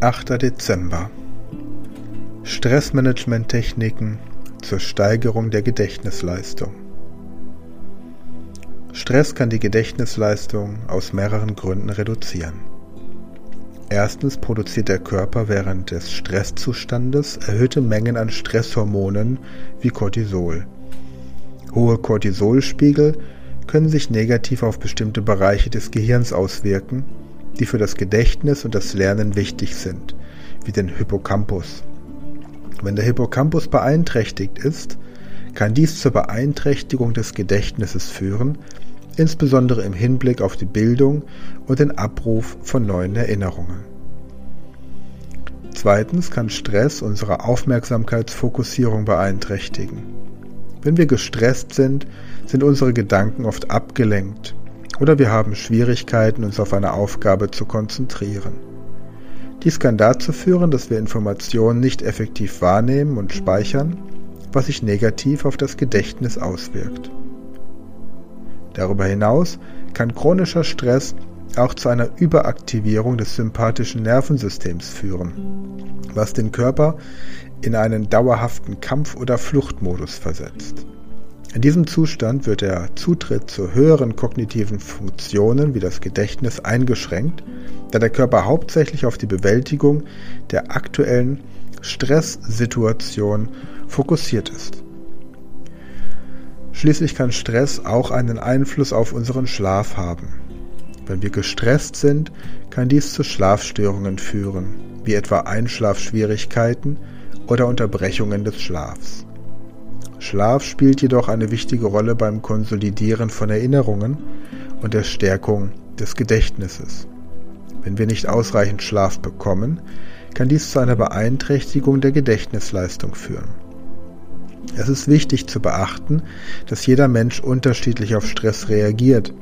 8. Dezember Stressmanagement-Techniken zur Steigerung der Gedächtnisleistung. Stress kann die Gedächtnisleistung aus mehreren Gründen reduzieren. Erstens produziert der Körper während des Stresszustandes erhöhte Mengen an Stresshormonen wie Cortisol. Hohe Cortisolspiegel können sich negativ auf bestimmte Bereiche des Gehirns auswirken, die für das Gedächtnis und das Lernen wichtig sind, wie den Hippocampus. Wenn der Hippocampus beeinträchtigt ist, kann dies zur Beeinträchtigung des Gedächtnisses führen, insbesondere im Hinblick auf die Bildung und den Abruf von neuen Erinnerungen. Zweitens kann Stress unsere Aufmerksamkeitsfokussierung beeinträchtigen. Wenn wir gestresst sind, sind unsere Gedanken oft abgelenkt oder wir haben Schwierigkeiten, uns auf eine Aufgabe zu konzentrieren. Dies kann dazu führen, dass wir Informationen nicht effektiv wahrnehmen und speichern, was sich negativ auf das Gedächtnis auswirkt. Darüber hinaus kann chronischer Stress auch zu einer Überaktivierung des sympathischen Nervensystems führen, was den Körper in einen dauerhaften Kampf- oder Fluchtmodus versetzt. In diesem Zustand wird der Zutritt zu höheren kognitiven Funktionen wie das Gedächtnis eingeschränkt, da der Körper hauptsächlich auf die Bewältigung der aktuellen Stresssituation fokussiert ist. Schließlich kann Stress auch einen Einfluss auf unseren Schlaf haben. Wenn wir gestresst sind, kann dies zu Schlafstörungen führen, wie etwa Einschlafschwierigkeiten oder Unterbrechungen des Schlafs. Schlaf spielt jedoch eine wichtige Rolle beim Konsolidieren von Erinnerungen und der Stärkung des Gedächtnisses. Wenn wir nicht ausreichend Schlaf bekommen, kann dies zu einer Beeinträchtigung der Gedächtnisleistung führen. Es ist wichtig zu beachten, dass jeder Mensch unterschiedlich auf Stress reagiert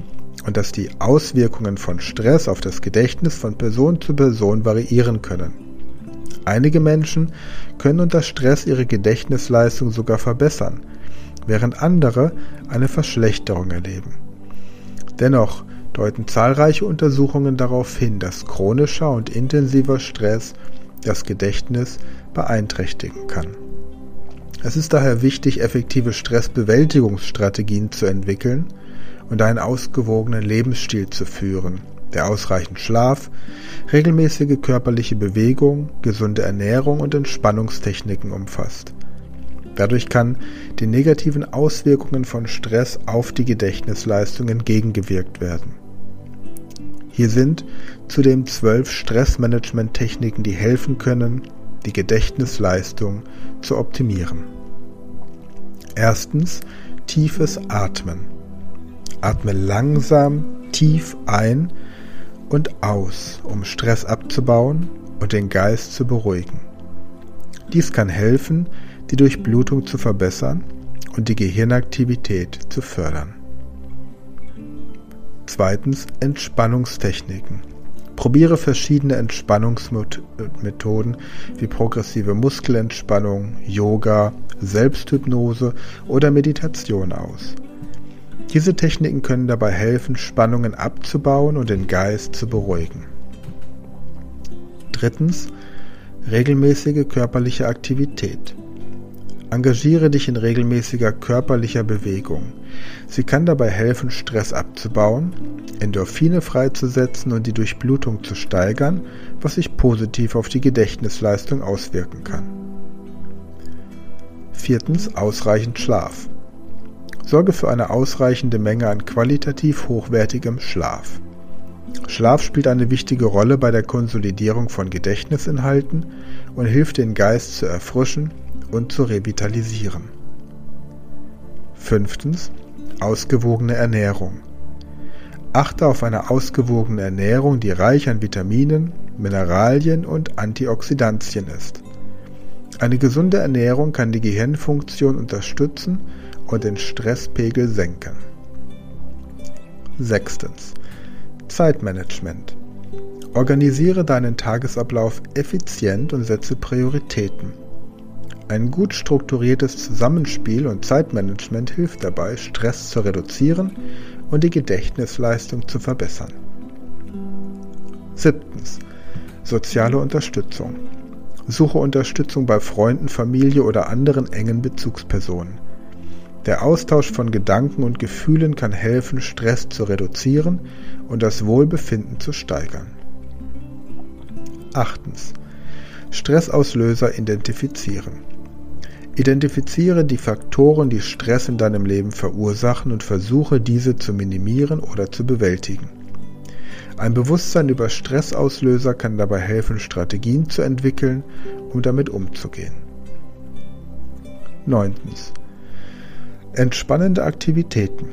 und dass die Auswirkungen von Stress auf das Gedächtnis von Person zu Person variieren können. Einige Menschen können unter Stress ihre Gedächtnisleistung sogar verbessern, während andere eine Verschlechterung erleben. Dennoch deuten zahlreiche Untersuchungen darauf hin, dass chronischer und intensiver Stress das Gedächtnis beeinträchtigen kann. Es ist daher wichtig, effektive Stressbewältigungsstrategien zu entwickeln und einen ausgewogenen Lebensstil zu führen, der ausreichend Schlaf, regelmäßige körperliche Bewegung, gesunde Ernährung und Entspannungstechniken umfasst. Dadurch kann den negativen Auswirkungen von Stress auf die Gedächtnisleistung entgegengewirkt werden. Hier sind zudem zwölf Stressmanagement-Techniken, die helfen können, die Gedächtnisleistung zu optimieren. Erstens tiefes Atmen. Atme langsam tief ein und aus, um Stress abzubauen und den Geist zu beruhigen. Dies kann helfen, die Durchblutung zu verbessern und die Gehirnaktivität zu fördern. Zweitens Entspannungstechniken. Probiere verschiedene Entspannungsmethoden wie progressive Muskelentspannung, Yoga, Selbsthypnose oder Meditation aus. Diese Techniken können dabei helfen, Spannungen abzubauen und den Geist zu beruhigen. Drittens, regelmäßige körperliche Aktivität. Engagiere dich in regelmäßiger körperlicher Bewegung. Sie kann dabei helfen, Stress abzubauen, Endorphine freizusetzen und die Durchblutung zu steigern, was sich positiv auf die Gedächtnisleistung auswirken kann. Viertens ausreichend Schlaf. Sorge für eine ausreichende Menge an qualitativ hochwertigem Schlaf. Schlaf spielt eine wichtige Rolle bei der Konsolidierung von Gedächtnisinhalten und hilft den Geist zu erfrischen und zu revitalisieren. Fünftens. Ausgewogene Ernährung. Achte auf eine ausgewogene Ernährung, die reich an Vitaminen, Mineralien und Antioxidantien ist. Eine gesunde Ernährung kann die Gehirnfunktion unterstützen und den Stresspegel senken. Sechstens. Zeitmanagement. Organisiere deinen Tagesablauf effizient und setze Prioritäten. Ein gut strukturiertes Zusammenspiel und Zeitmanagement hilft dabei, Stress zu reduzieren und die Gedächtnisleistung zu verbessern. Siebtens. Soziale Unterstützung. Suche Unterstützung bei Freunden, Familie oder anderen engen Bezugspersonen. Der Austausch von Gedanken und Gefühlen kann helfen, Stress zu reduzieren und das Wohlbefinden zu steigern. Achtens. Stressauslöser identifizieren. Identifiziere die Faktoren, die Stress in deinem Leben verursachen und versuche diese zu minimieren oder zu bewältigen. Ein Bewusstsein über Stressauslöser kann dabei helfen, Strategien zu entwickeln, um damit umzugehen. 9. Entspannende Aktivitäten.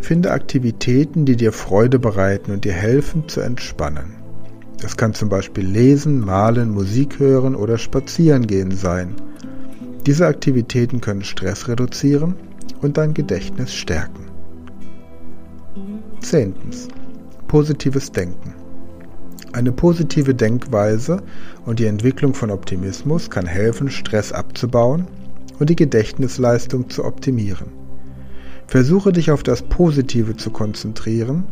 Finde Aktivitäten, die dir Freude bereiten und dir helfen zu entspannen. Das kann zum Beispiel Lesen, Malen, Musik hören oder Spazierengehen sein. Diese Aktivitäten können Stress reduzieren und dein Gedächtnis stärken. 10 positives Denken. Eine positive Denkweise und die Entwicklung von Optimismus kann helfen, Stress abzubauen und die Gedächtnisleistung zu optimieren. Versuche dich auf das Positive zu konzentrieren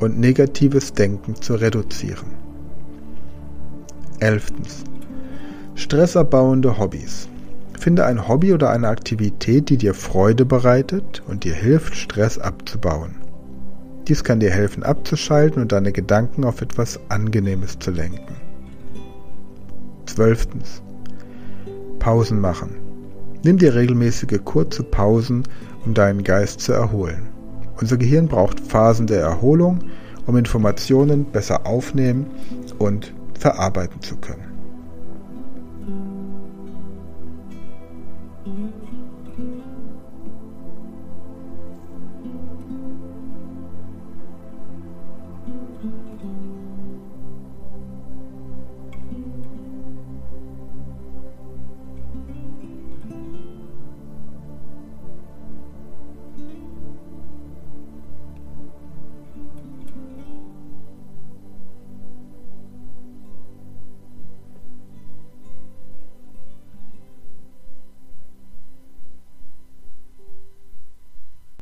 und negatives Denken zu reduzieren. 11. Stressabbauende Hobbys. Finde ein Hobby oder eine Aktivität, die dir Freude bereitet und dir hilft, Stress abzubauen. Dies kann dir helfen abzuschalten und deine Gedanken auf etwas Angenehmes zu lenken. 12. Pausen machen. Nimm dir regelmäßige kurze Pausen, um deinen Geist zu erholen. Unser Gehirn braucht Phasen der Erholung, um Informationen besser aufnehmen und verarbeiten zu können.